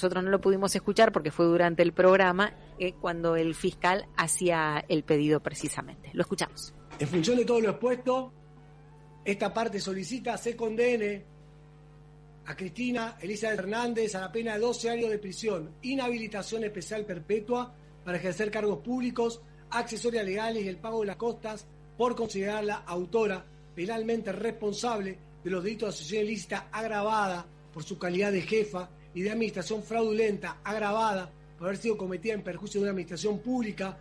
Nosotros no lo pudimos escuchar porque fue durante el programa eh, cuando el fiscal hacía el pedido precisamente. Lo escuchamos. En función de todo lo expuesto, esta parte solicita se condene a Cristina Elizabeth Hernández a la pena de 12 años de prisión, inhabilitación especial perpetua para ejercer cargos públicos, accesorias legales y el pago de las costas por considerarla autora penalmente responsable de los delitos de asociación ilícita agravada por su calidad de jefa y de administración fraudulenta agravada por haber sido cometida en perjuicio de una administración pública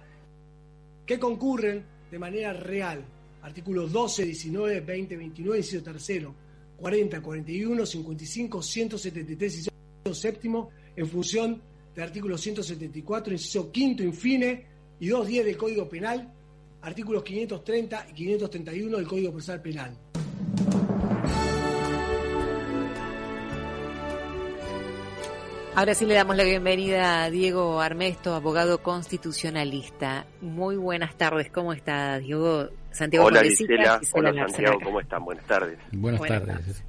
que concurren de manera real. Artículos 12, 19, 20, 29, inciso tercero, 40, 41, 55, 173, inciso séptimo, en función del artículo 174, inciso quinto, infine, y 210 del Código Penal, artículos 530 y 531 del Código Procesal Penal. Ahora sí le damos la bienvenida a Diego Armesto, abogado constitucionalista. Muy buenas tardes, ¿cómo está Diego? Santiago Hola Gisela, hola Santiago, ¿cómo están? Buenas tardes. Buenas, tardes.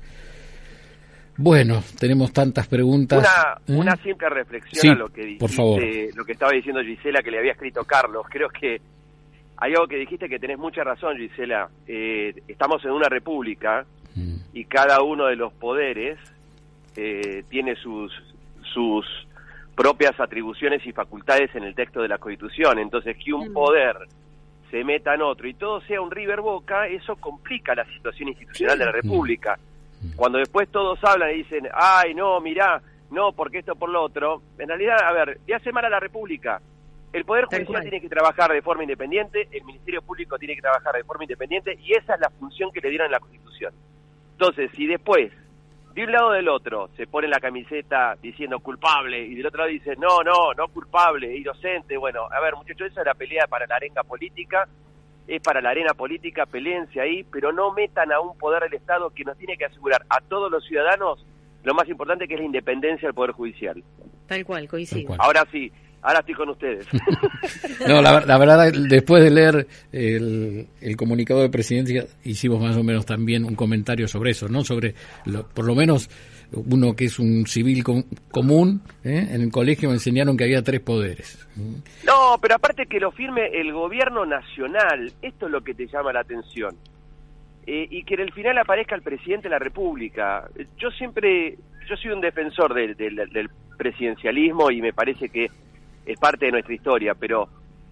Bueno, tenemos tantas preguntas. Una, ¿Eh? simple reflexión a lo que dijiste, lo que estaba diciendo Gisela que le había escrito Carlos. Creo que hay algo que dijiste que tenés mucha razón, Gisela. Eh, estamos en una república mm. y cada uno de los poderes eh, tiene sus sus propias atribuciones y facultades en el texto de la Constitución. Entonces, que un mm. poder se meta en otro y todo sea un River Boca, eso complica la situación institucional de la República. Mm. Cuando después todos hablan y dicen, ay, no, mirá, no, porque esto por lo otro, en realidad, a ver, ¿qué hace mal a la República? El Poder Judicial tiene que trabajar de forma independiente, el Ministerio Público tiene que trabajar de forma independiente y esa es la función que le dieron en la Constitución. Entonces, si después de un lado del otro se pone la camiseta diciendo culpable y del otro lado dice no, no, no culpable, inocente. Bueno, a ver, muchachos, esa es la pelea para la arenga política, es para la arena política, peleense ahí, pero no metan a un poder del Estado que nos tiene que asegurar a todos los ciudadanos lo más importante que es la independencia del Poder Judicial. Tal cual, coincido. Ahora sí, ahora estoy con ustedes. no, la, verdad, después de leer el, comunicado de presidencia, hicimos más o menos también un comentario sobre eso, ¿no? Sobre, por lo menos, uno que es un civil común, ¿eh? en el colegio me enseñaron que había tres poderes. No, pero aparte que lo firme el gobierno nacional, esto es lo que te llama la atención. Eh, y que en el final aparezca el presidente de la República. Yo siempre, yo soy un defensor del presidencialismo y me parece que es parte de nuestra historia, pero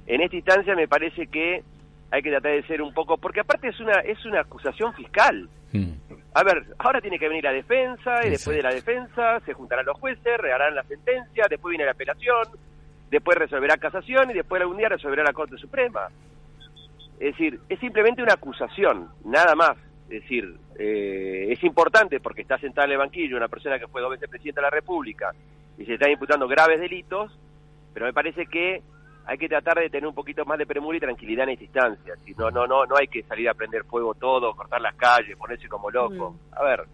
en esta instancia me parece que hay que tratar de ser un poco, porque aparte es una es una acusación fiscal. Hmm. A ver, ahora tiene que venir la defensa y después de la defensa se juntarán los jueces, regarán la sentencia, después viene la apelación, después resolverá casación y después algún día resolverá la Corte Suprema. Es decir, es simplemente una acusación, nada más. Es decir, eh, es importante porque está sentada en el banquillo una persona que fue dos veces presidente de la República y se está imputando graves delitos, pero me parece que hay que tratar de tener un poquito más de premura y tranquilidad en esta instancia. Si no, no, no, no hay que salir a prender fuego todo, cortar las calles, ponerse como loco. Mm. A ver,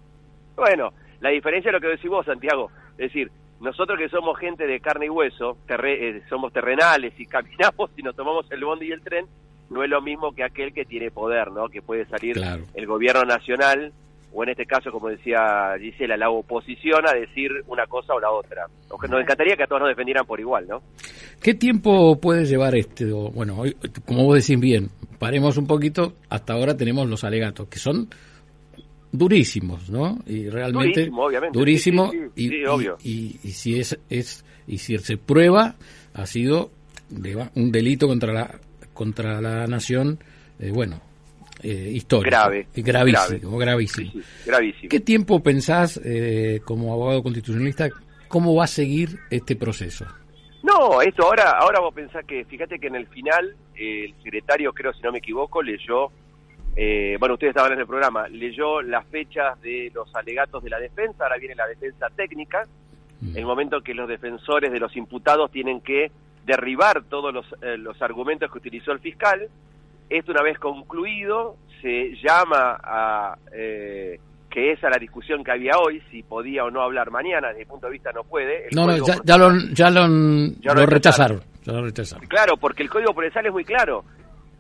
bueno, la diferencia es lo que decís vos, Santiago. Es decir, nosotros que somos gente de carne y hueso, eh, somos terrenales y caminamos y nos tomamos el bondi y el tren, no es lo mismo que aquel que tiene poder, ¿no? Que puede salir el gobierno nacional o en este caso, como decía Gisela, la oposición a decir una cosa o la otra. Nos encantaría que a todos nos defendieran por igual, ¿no? ¿Qué tiempo puede llevar este? Bueno, hoy, como vos decís bien, paremos un poquito, hasta ahora tenemos los alegatos, que son durísimos, ¿no? Y realmente durísimo, obviamente. durísimo y, obvio. Y, si es, es y si se prueba ha sido un delito contra la contra la nación, eh, bueno, eh, histórico. Grave. Gravísimo, gravísimo. gravísimo. ¿Qué tiempo pensás, eh, como abogado constitucionalista, cómo va a seguir este proceso? No, esto ahora, ahora vos pensás que, fíjate que en el final, el secretario, creo si no me equivoco, leyó, eh, bueno, ustedes estaban en el programa, leyó las fechas de los alegatos de la defensa, ahora viene la defensa técnica, mm. el momento que los defensores de los imputados tienen que derribar todos los, eh, los argumentos que utilizó el fiscal. Esto una vez concluido, se llama a... Eh, que esa la discusión que había hoy, si podía o no hablar mañana, desde mi punto de vista no puede. no, no, ya, lo, ya lo, rechazaron, Claro, porque el Código Procesal es muy claro.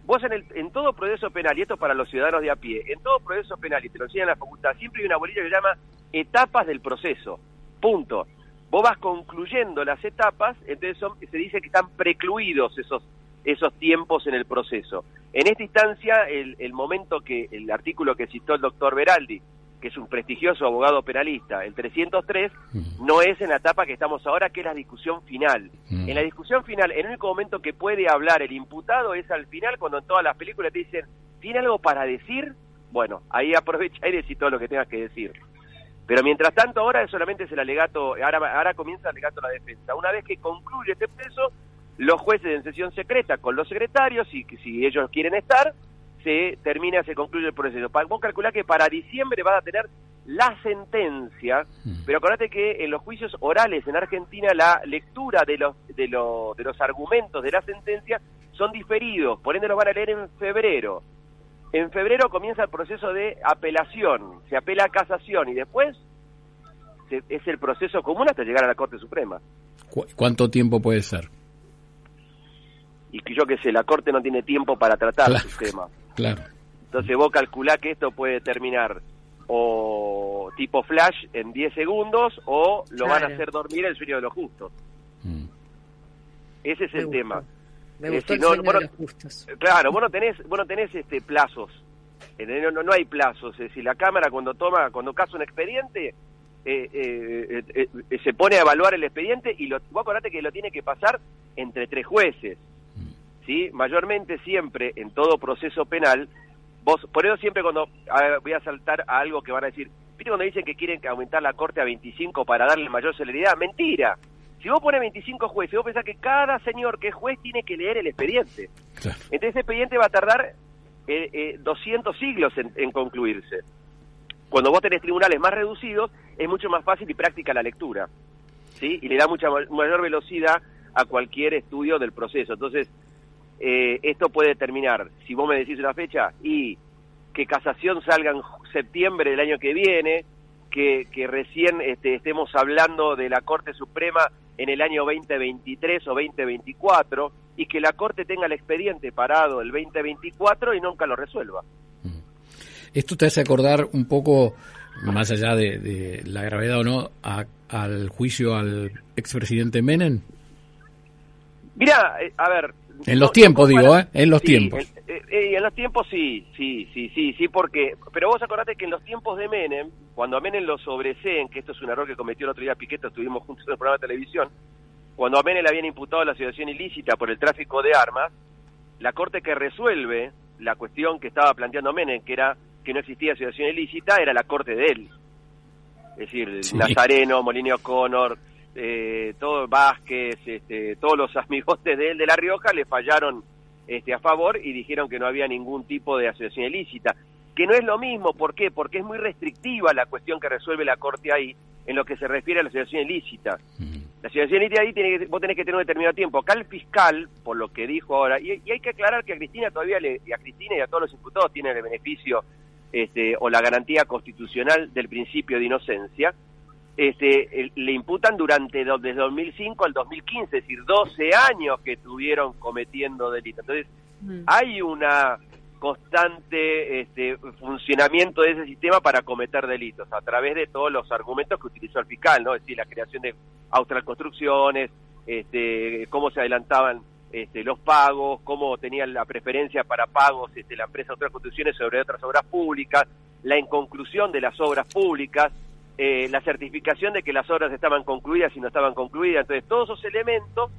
Vos en, el, en todo proceso penal, y esto para los ciudadanos de a pie, en todo proceso penal, y te lo enseñan en la facultad, siempre hay una bolilla que se llama etapas del proceso. Punto. Vos vas concluyendo las etapas, entonces se dice que están precluidos esos esos tiempos en el proceso. En esta instancia, el, el momento que el artículo que citó el doctor Beraldi, que es un prestigioso abogado penalista, el 303, mm. no es en la etapa que estamos ahora, que es la discusión final. Mm. En la discusión final, el único momento que puede hablar el imputado es al final, cuando en todas las películas te dicen, ¿tiene algo para decir? Bueno, ahí aprovecha y decir todo lo que tengas que decir. Pero mientras tanto, ahora solamente es el alegato, ahora, ahora comienza el alegato de la defensa. Una vez que concluye este proceso, los jueces en sesión secreta con los secretarios, y si ellos quieren estar, se termina, se concluye el proceso. Vos calculás que para diciembre vas a tener la sentencia, mm. pero acordate que en los juicios orales en Argentina la lectura de los, de, de los argumentos de la sentencia son diferidos, por ende los van a leer en febrero. En febrero comienza el proceso de apelación, se apela a casación y después es el proceso común hasta llegar a la Corte Suprema. ¿Cuánto tiempo puede ser? Y que yo que sé, la Corte no tiene tiempo para tratar el tema. Claro. Entonces vos calculás que esto puede terminar o tipo flash en 10 segundos o lo van a hacer dormir el sueño de los justos. Mm. Ese es el tema. Me eh, gustó el sueño de los justos. Claro, vos no tenés, vos no tenés este, plazos. No, no, no, hay plazos. Es decir, la Cámara cuando toma, cuando caza un expediente, eh, eh, se pone a evaluar el expediente y lo, vos acordate que lo tiene que pasar entre tres jueces. ¿Sí? Mayormente siempre en todo proceso penal, vos, por eso siempre cuando voy a saltar a algo que van a decir, ¿viste cuando dicen que quieren aumentar la corte a 25 para darle mayor celeridad? Mentira. Si vos pones 25 jueces, vos pensás que cada señor que es juez tiene que leer el expediente. Entonces ese expediente va a tardar eh, eh, 200 siglos en, en concluirse. Cuando vos tenés tribunales más reducidos, es mucho más fácil y práctica la lectura. ¿sí? Y le da mucha mayor velocidad a cualquier estudio del proceso. Entonces, eh, esto puede terminar, si vos me decís una fecha, y que casación salga en septiembre del año que viene, que, que recién este, estemos hablando de la Corte Suprema en el año 2023 o 2024, y que la Corte tenga el expediente parado el 2024 y nunca lo resuelva. Mm. Esto te hace acordar un poco, más allá de, la gravedad o no, al juicio al expresidente Menem. Mira, eh, a ver, en los tiempos, digo, ¿eh? En los tiempos. Eh, eh, en los tiempos sí, sí, sí, sí, sí, porque... Pero vos acordate que en los tiempos de Menem, cuando a Menem lo sobreseen, que esto es un error que cometió el otro día Piqueto, estuvimos juntos en el programa de televisión, cuando a Menem le habían imputado la situación ilícita por el tráfico de armas, la corte que resuelve la cuestión que estaba planteando Menem, que era que no existía situación ilícita, era la corte de él. Es decir, Nazareno, Molino O'Connor, eh, todo Vázquez, este, todos los amigotes de él de La Rioja le fallaron este, a favor y dijeron que no había ningún tipo de asociación ilícita. Que no es lo mismo, ¿por qué? Porque es muy restrictiva la cuestión que resuelve la Corte ahí en lo que se refiere a la asociación ilícita. La asociación ilícita ahí tiene que, vos tenés que tener un determinado tiempo. Acá el fiscal, por lo que dijo ahora, y, hay que aclarar que a Cristina todavía, le, y a Cristina y a todos los imputados tienen el beneficio este, o la garantía constitucional del principio de inocencia, este, le imputan durante desde 2005 al 2015, es decir, 12 años que estuvieron cometiendo delitos. Entonces, mm. hay una constante este, funcionamiento de ese sistema para cometer delitos a través de todos los argumentos que utilizó el fiscal, ¿no? Es decir, la creación de Austral Construcciones, este, cómo se adelantaban este, los pagos, cómo tenían la preferencia para pagos este, la empresa Austral Construcciones sobre otras obras públicas, la inconclusión de las obras públicas, eh, la certificación de que las obras estaban concluidas y no estaban concluidas. Entonces, todos esos elementos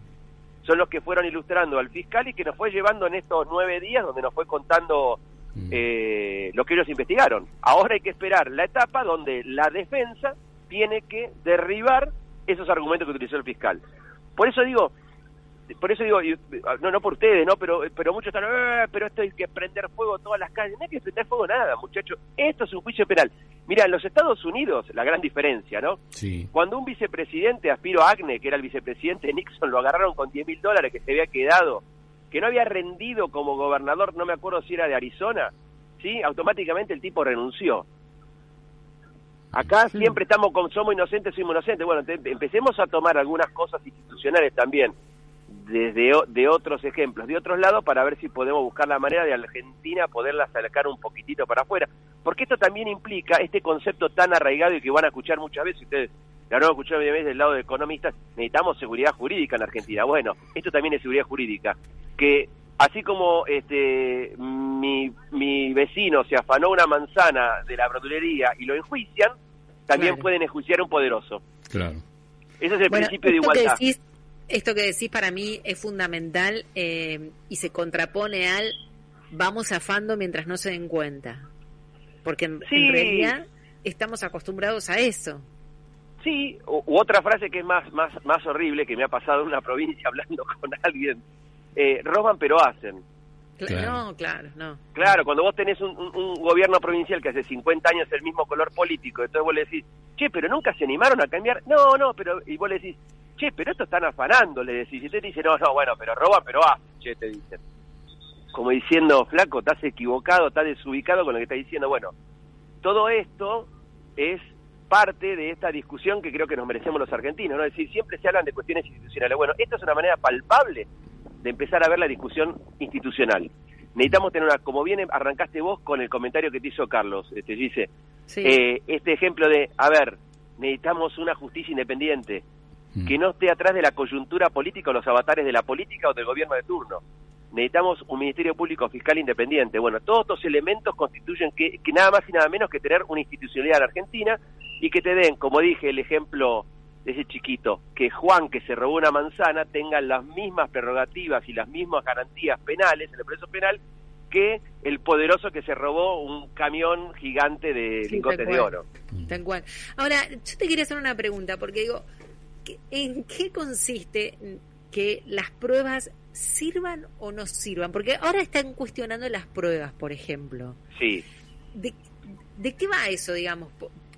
son los que fueron ilustrando al fiscal y que nos fue llevando en estos nueve días donde nos fue contando mm. eh, lo que ellos investigaron. Ahora hay que esperar la etapa donde la defensa tiene que derribar esos argumentos que utilizó el fiscal. Por eso digo, por eso digo, no no por ustedes, no, pero pero muchos están, eh, pero esto hay que prender fuego todas las calles. No hay que prender fuego nada, muchachos. Esto es un juicio penal. Mira, en los Estados Unidos, la gran diferencia, ¿no? Sí. Cuando un vicepresidente, Aspiro Agne, que era el vicepresidente de Nixon, lo agarraron con 10 mil dólares que se había quedado, que no había rendido como gobernador, no me acuerdo si era de Arizona, ¿sí? Automáticamente el tipo renunció. Acá siempre estamos con somos inocentes, somos inocentes. Bueno, empecemos a tomar algunas cosas institucionales también desde de otros ejemplos, de otros lados, para ver si podemos buscar la manera de Argentina poderla acercar un poquitito para afuera. Porque esto también implica este concepto tan arraigado y que van a escuchar muchas veces, ustedes la han escuchado veces del lado de economistas, necesitamos seguridad jurídica en Argentina. Bueno, esto también es seguridad jurídica. Que así como este mi, mi vecino se afanó una manzana de la verdulería y lo enjuician, también pueden enjuiciar un poderoso. Claro. Ese es el principio de igualdad. Esto que decís para mí es fundamental eh, y se contrapone al vamos afando mientras no se den cuenta. Porque en, realidad estamos acostumbrados a eso. Sí, u, otra frase que es más, más, más horrible que me ha pasado en una provincia hablando con alguien, eh, roban pero hacen. Claro. No, claro, no. Claro, cuando vos tenés un, gobierno provincial que hace 50 años es el mismo color político, entonces vos le decís, che, pero nunca se animaron a cambiar. No, no, pero, y vos le decís, che, pero esto están afanando, le decís. Y usted dice, no, no, bueno, pero roban, pero hacen, che, te dicen. Como diciendo, flaco, estás equivocado, estás desubicado con lo que estás diciendo. Bueno, todo esto es parte de esta discusión que creo que nos merecemos los argentinos, ¿no? Es decir, siempre se hablan de cuestiones institucionales. Bueno, esto es una manera palpable de empezar a ver la discusión institucional. Necesitamos tener una, como bien arrancaste vos con el comentario que te hizo Carlos, este, dice, eh, este ejemplo de, a ver, necesitamos una justicia independiente. Que no esté atrás de la coyuntura política o los avatares de la política o del gobierno de turno. Necesitamos un Ministerio Público Fiscal independiente. Bueno, todos estos elementos constituyen que, que nada más y nada menos que tener una institucionalidad en Argentina y que te den, como dije, el ejemplo ese chiquito, que Juan, que se robó una manzana, tenga las mismas prerrogativas y las mismas garantías penales en el proceso penal que el poderoso que se robó un camión gigante de lingotes de oro. Tal cual. Ahora, yo te quería hacer una pregunta, porque digo, ¿en qué consiste que las pruebas sirvan o no sirvan? Porque ahora están cuestionando las pruebas, por ejemplo. Sí. ¿De, de qué va eso, digamos?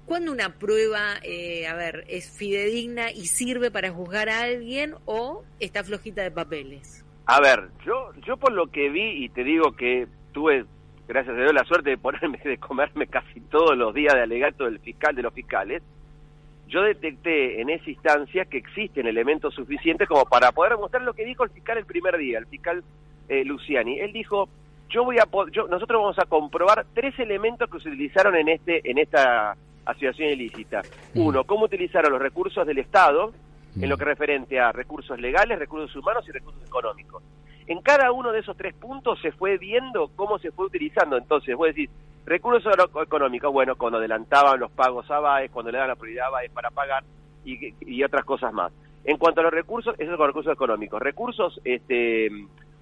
¿Cuándo una prueba, eh, a ver, es fidedigna y sirve para juzgar a alguien o está flojita de papeles? A ver, yo, yo por lo que vi y te digo que tuve, gracias a Dios, la suerte de ponerme, de comerme casi todos los días de alegato del fiscal de los fiscales, yo detecté en esa instancia que existen elementos suficientes como para poder demostrar lo que dijo el fiscal el primer día, el fiscal eh, Luciani. Él dijo, yo voy a, yo, nosotros vamos a comprobar tres elementos que se utilizaron en este, en esta asociación ilícita. Mm. Uno, cómo utilizaron los recursos del Estado en lo mm. que referente a recursos legales, recursos humanos y recursos económicos. En cada uno de esos tres puntos se fue viendo cómo se fue utilizando. Entonces, voy a decir, recursos económicos, bueno, cuando adelantaban los pagos a BAE, cuando le dan la prioridad a BAE para pagar y, y otras cosas más. En cuanto a los recursos, esos son recursos económicos. Recursos este,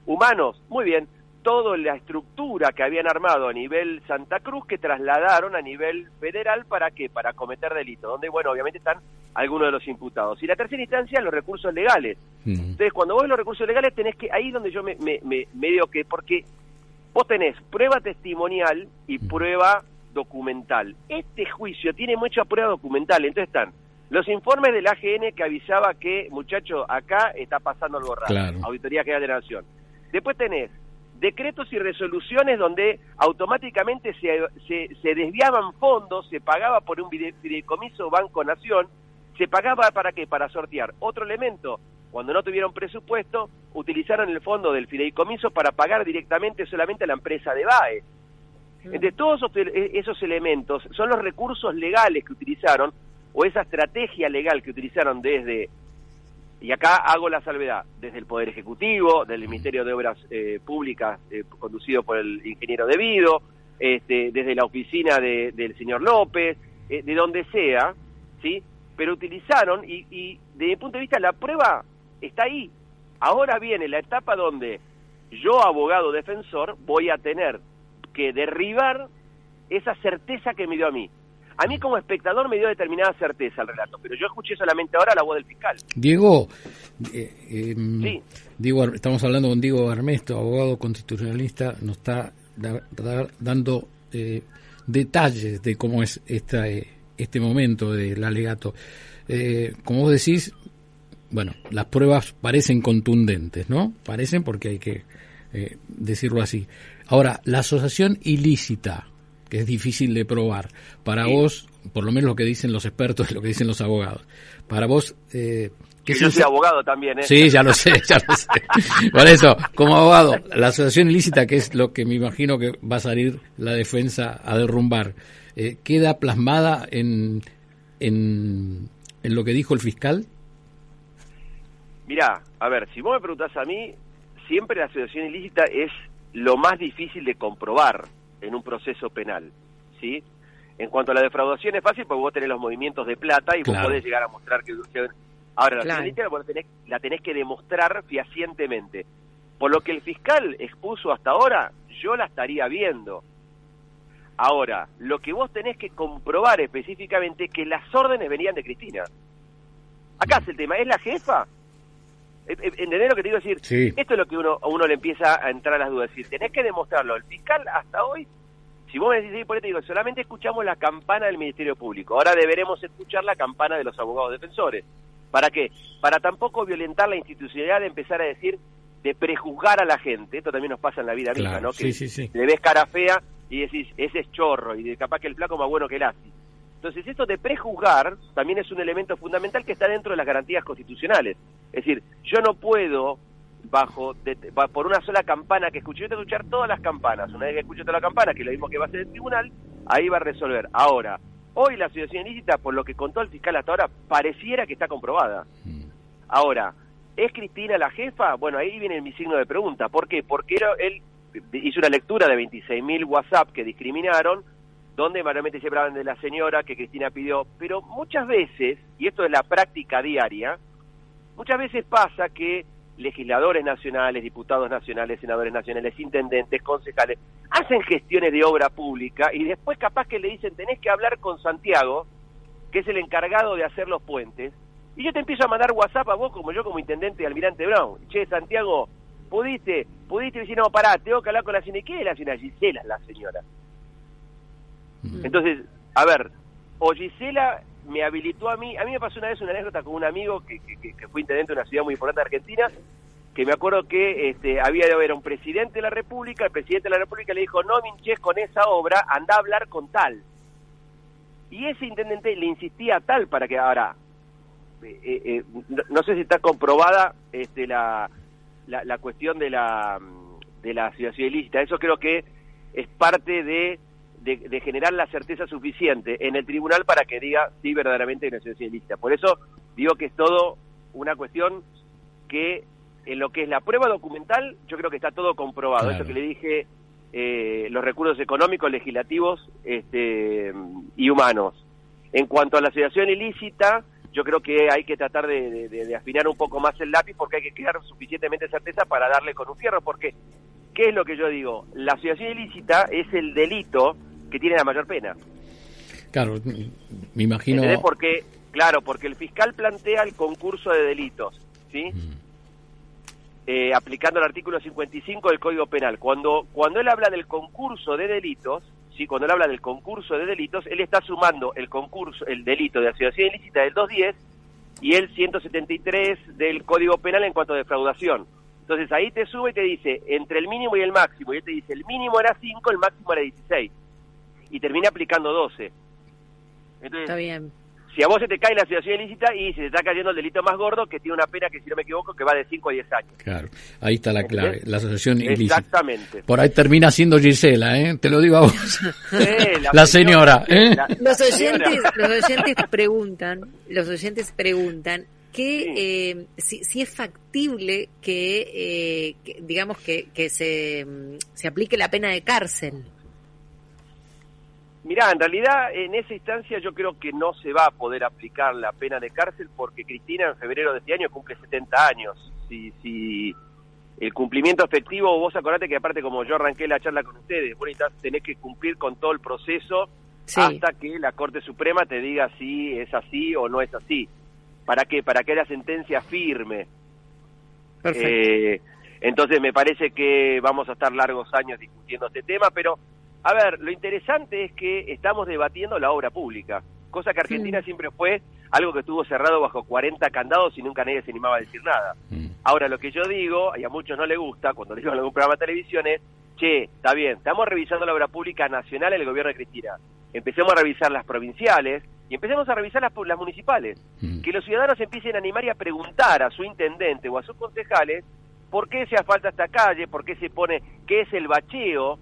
humanos, muy bien, toda la estructura que habían armado a nivel Santa Cruz que trasladaron a nivel federal para qué? Para cometer delitos, donde, bueno, obviamente están algunos de los imputados. Y la tercera instancia, los recursos legales. Entonces, cuando vos los recursos legales, tenés que, ahí donde yo me, me, me, digo que, porque vos tenés prueba testimonial y prueba documental. Este juicio tiene mucha prueba documental, entonces están los informes del AGN que avisaba que, muchacho, acá está pasando algo raro, Auditoría General de la Nación. Después tenés decretos y resoluciones donde automáticamente se, se, desviaban fondos, se pagaba por un fideicomiso Banco Nación, se pagaba para qué? Para sortear. Otro elemento, cuando no tuvieron presupuesto, utilizaron el fondo del fideicomiso para pagar directamente solamente a la empresa de BAE. Entre todos esos, e, esos elementos son los recursos legales que utilizaron o esa estrategia legal que utilizaron desde y acá hago la salvedad, desde el Poder Ejecutivo, del Ministerio de Obras eh, Públicas, eh, conducido por el ingeniero Devido, este, desde la oficina del señor López, eh, de donde sea, ¿sí? Pero utilizaron, y, y desde mi punto de vista la prueba está ahí. Ahora viene la etapa donde yo, abogado defensor, voy a tener que derribar esa certeza que me dio a mí. A mí como espectador me dio determinada certeza el relato, pero yo escuché solamente ahora la voz del fiscal. Diego, Eh, em, estamos hablando con Diego Armesto, abogado constitucionalista, nos está dando eh, detalles de cómo es esta, eh, este momento del alegato. como vos decís, bueno, las pruebas parecen contundentes, ¿no? Parecen porque hay que decirlo así. Ahora, la asociación ilícita, que es difícil de probar, para vos, por lo menos lo que dicen los expertos y lo que dicen los abogados, para vos, eh, que yo soy abogado también, ¿eh? Sí, ya lo sé, ya lo sé. Por eso, como abogado, la asociación ilícita, que es lo que me imagino que va a salir la defensa a derrumbar, eh, ¿queda plasmada en, en, en lo que dijo el fiscal? Mirá, a ver, si vos me preguntás a mí, siempre la asociación ilícita es lo más difícil de comprobar en un proceso penal, ¿sí? En cuanto a la defraudación es fácil porque vos tenés los movimientos de plata y vos podés llegar a mostrar que... Ahora, la claro. la tenés, la tenés que demostrar fehacientemente. Por lo que el fiscal expuso hasta ahora, yo la estaría viendo. Ahora, lo que vos tenés que comprobar específicamente es que las órdenes venían de Cristina. Acá es el tema, ¿es la jefa? Eh, eh, ¿Entendés lo que te digo? decir, esto es lo que uno, uno le empieza a entrar a las dudas. decir, tenés que demostrarlo. El fiscal hasta hoy si vos me decís, por eso digo, solamente escuchamos la campana del Ministerio Público, ahora deberemos escuchar la campana de los abogados defensores. ¿Para qué? Para tampoco violentar la institucionalidad de empezar a decir, de prejuzgar a la gente, esto también nos pasa en la vida misma, ¿no? Que le ves cara fea y decís, ese es chorro, y capaz que el flaco más bueno que el así. Entonces, esto de prejuzgar también es un elemento fundamental que está dentro de las garantías constitucionales. Es decir, yo no puedo bajo por una sola campana que escuché, yo tengo que escuchar todas las campanas. Una vez que escuche toda la campana, que es lo mismo que va a hacer el tribunal, ahí va a resolver. Ahora, hoy la asociación ilícita, por lo que contó el fiscal hasta ahora, pareciera que está comprobada. Mm. Ahora, ¿es Cristina la jefa? Bueno, ahí viene mi signo de pregunta. ¿Por qué? Porque él hizo una lectura de 26.000 WhatsApp que discriminaron, donde mayormente se hablaban de la señora que Cristina pidió, pero muchas veces, y esto es la práctica diaria, muchas veces pasa que legisladores nacionales, diputados nacionales, senadores nacionales, intendentes, concejales, hacen gestiones de obra pública y después capaz que le dicen tenés que hablar con Santiago, que es el encargado de hacer los puentes, y yo te empiezo a mandar WhatsApp a vos como yo como intendente de Almirante Brown. Che, Santiago, pudiste, pudiste decir, no, pará, tengo que hablar con la señora. ¿Qué es la señora? Gisela la señora. Entonces, a ver, o me habilitó a mí, a mí me pasó una vez una anécdota con un amigo que, que, fue intendente de una ciudad muy importante de Argentina, que me acuerdo que este, había de haber un presidente de la República, el presidente de la República le dijo, no minches con esa obra, anda a hablar con tal. Y ese intendente le insistía tal para que ahora, eh, eh, eh, no, sé si está comprobada este, la, la, la cuestión de la, de la ciudad ilícita, eso creo que es parte de de, generar la certeza suficiente en el tribunal para que diga si verdaderamente hay una ilícita. Por eso digo que es todo una cuestión que en lo que es la prueba documental yo creo que está todo comprobado. Eso que le dije, eh, los recursos económicos, legislativos este, y humanos. En cuanto a la asociación ilícita, yo creo que hay que tratar de, de, afinar un poco más el lápiz porque hay que quedar suficientemente certeza para darle con un fierro, porque ¿qué es lo que yo digo? La asociación ilícita es el delito que tiene la mayor pena. Claro, me imagino... Porque, claro, porque el fiscal plantea el concurso de delitos, ¿sí? Mm. Eh, aplicando el artículo 55 del Código Penal. Cuando, cuando él habla del concurso de delitos, ¿sí? cuando él habla del concurso de delitos, él está sumando el concurso, el delito de asociación ilícita del 210 y el 173 del Código Penal en cuanto a defraudación. Entonces ahí te sube y te dice entre el mínimo y el máximo. Y él te dice el mínimo era 5, el máximo era 16 y termina aplicando 12. Entonces, Está bien. Si a vos se te cae la situación ilícita y se te está cayendo el delito más gordo, que tiene una pena que, si no me equivoco, que va de 5 a 10 años. Claro, ahí está la clave, la asociación ilícita. Exactamente. Por ahí termina siendo Gisela, ¿eh? Te lo digo a vos. la, señora, ¿eh? los, oyentes, los oyentes preguntan, los oyentes preguntan que eh, si, si, es factible que, eh, que digamos que, que se, se aplique la pena de cárcel. Mirá, en realidad en esa instancia yo creo que no se va a poder aplicar la pena de cárcel porque Cristina en febrero de este año cumple 70 años. Si, si el cumplimiento efectivo, vos acordate que aparte como yo arranqué la charla con ustedes, vos tenés que cumplir con todo el proceso hasta que la Corte Suprema te diga si es así o no es así. ¿Para qué? Para que haya sentencia firme. Eh, entonces me parece que vamos a estar largos años discutiendo este tema, pero a ver, lo interesante es que estamos debatiendo la obra pública, cosa que Argentina siempre fue algo que estuvo cerrado bajo 40 candados y nunca nadie se animaba a decir nada. Mm. Ahora, lo que yo digo, y a muchos no les gusta, cuando digo en algún programa de televisión, es, che, está bien, estamos revisando la obra pública nacional en el gobierno de Cristina. Empecemos a revisar las provinciales y empecemos a revisar las, las municipales. Mm. Que los ciudadanos empiecen a animar y a preguntar a su intendente o a sus concejales por qué se asfalta esta calle, por qué se pone, qué es el bacheo,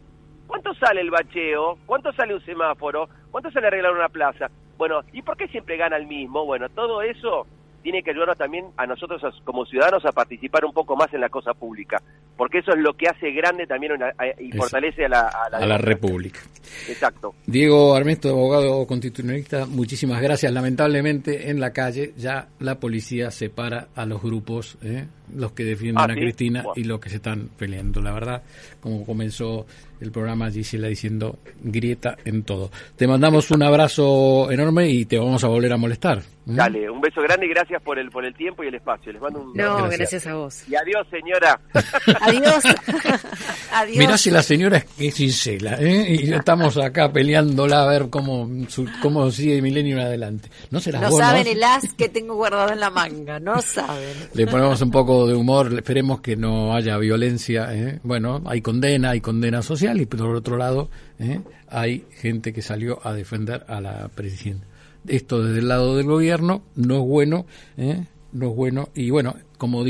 ¿Cuánto sale el bacheo? ¿Cuánto sale un semáforo? ¿Cuánto sale arreglar una plaza? Bueno, ¿y por qué siempre gana el mismo? Bueno, todo eso tiene que ayudarnos también a nosotros como ciudadanos a participar un poco más en la cosa pública, porque eso es lo que hace grande también y fortalece a la, a la, República. Exacto. Diego Armesto, abogado constitucionalista, muchísimas gracias. Lamentablemente en la calle ya la policía separa a los grupos, ¿eh? Los que defienden ah, a Cristina y los que se están peleando. La verdad, como comenzó el programa Gisela diciendo grieta en todo. Te mandamos un abrazo enorme y te vamos a volver a molestar. ¿Mm? Dale, un beso grande y gracias por el por el tiempo y el espacio. Les mando un No, gracias, a vos. Y adiós, señora. adiós. adiós. Mirá si la señora es sincera, ¿eh? Y estamos acá peleándola a ver cómo, cómo sigue Milenio en adelante. No será No saben el as que tengo guardado en la manga, no saben. Le ponemos un poco de humor, esperemos que no haya violencia. ¿eh? Bueno, hay condena, hay condena social y por otro lado ¿eh? hay gente que salió a defender a la presidenta. Esto desde el lado del gobierno no es bueno, ¿eh? no es bueno y bueno, como dije